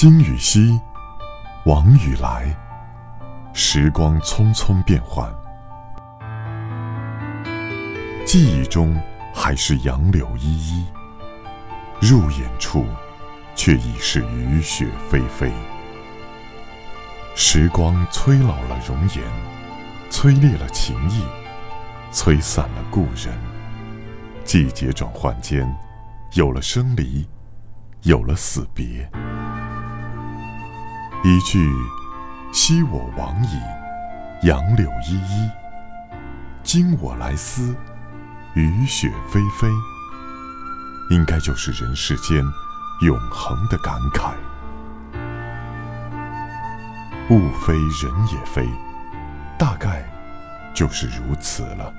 今与昔，往与来，时光匆匆变换，记忆中还是杨柳依依，入眼处却已是雨雪霏霏。时光催老了容颜，催裂了情谊，催散了故人。季节转换间，有了生离，有了死别。一句“昔我往矣，杨柳依依；今我来思，雨雪霏霏”，应该就是人世间永恒的感慨。物非人也非，大概就是如此了。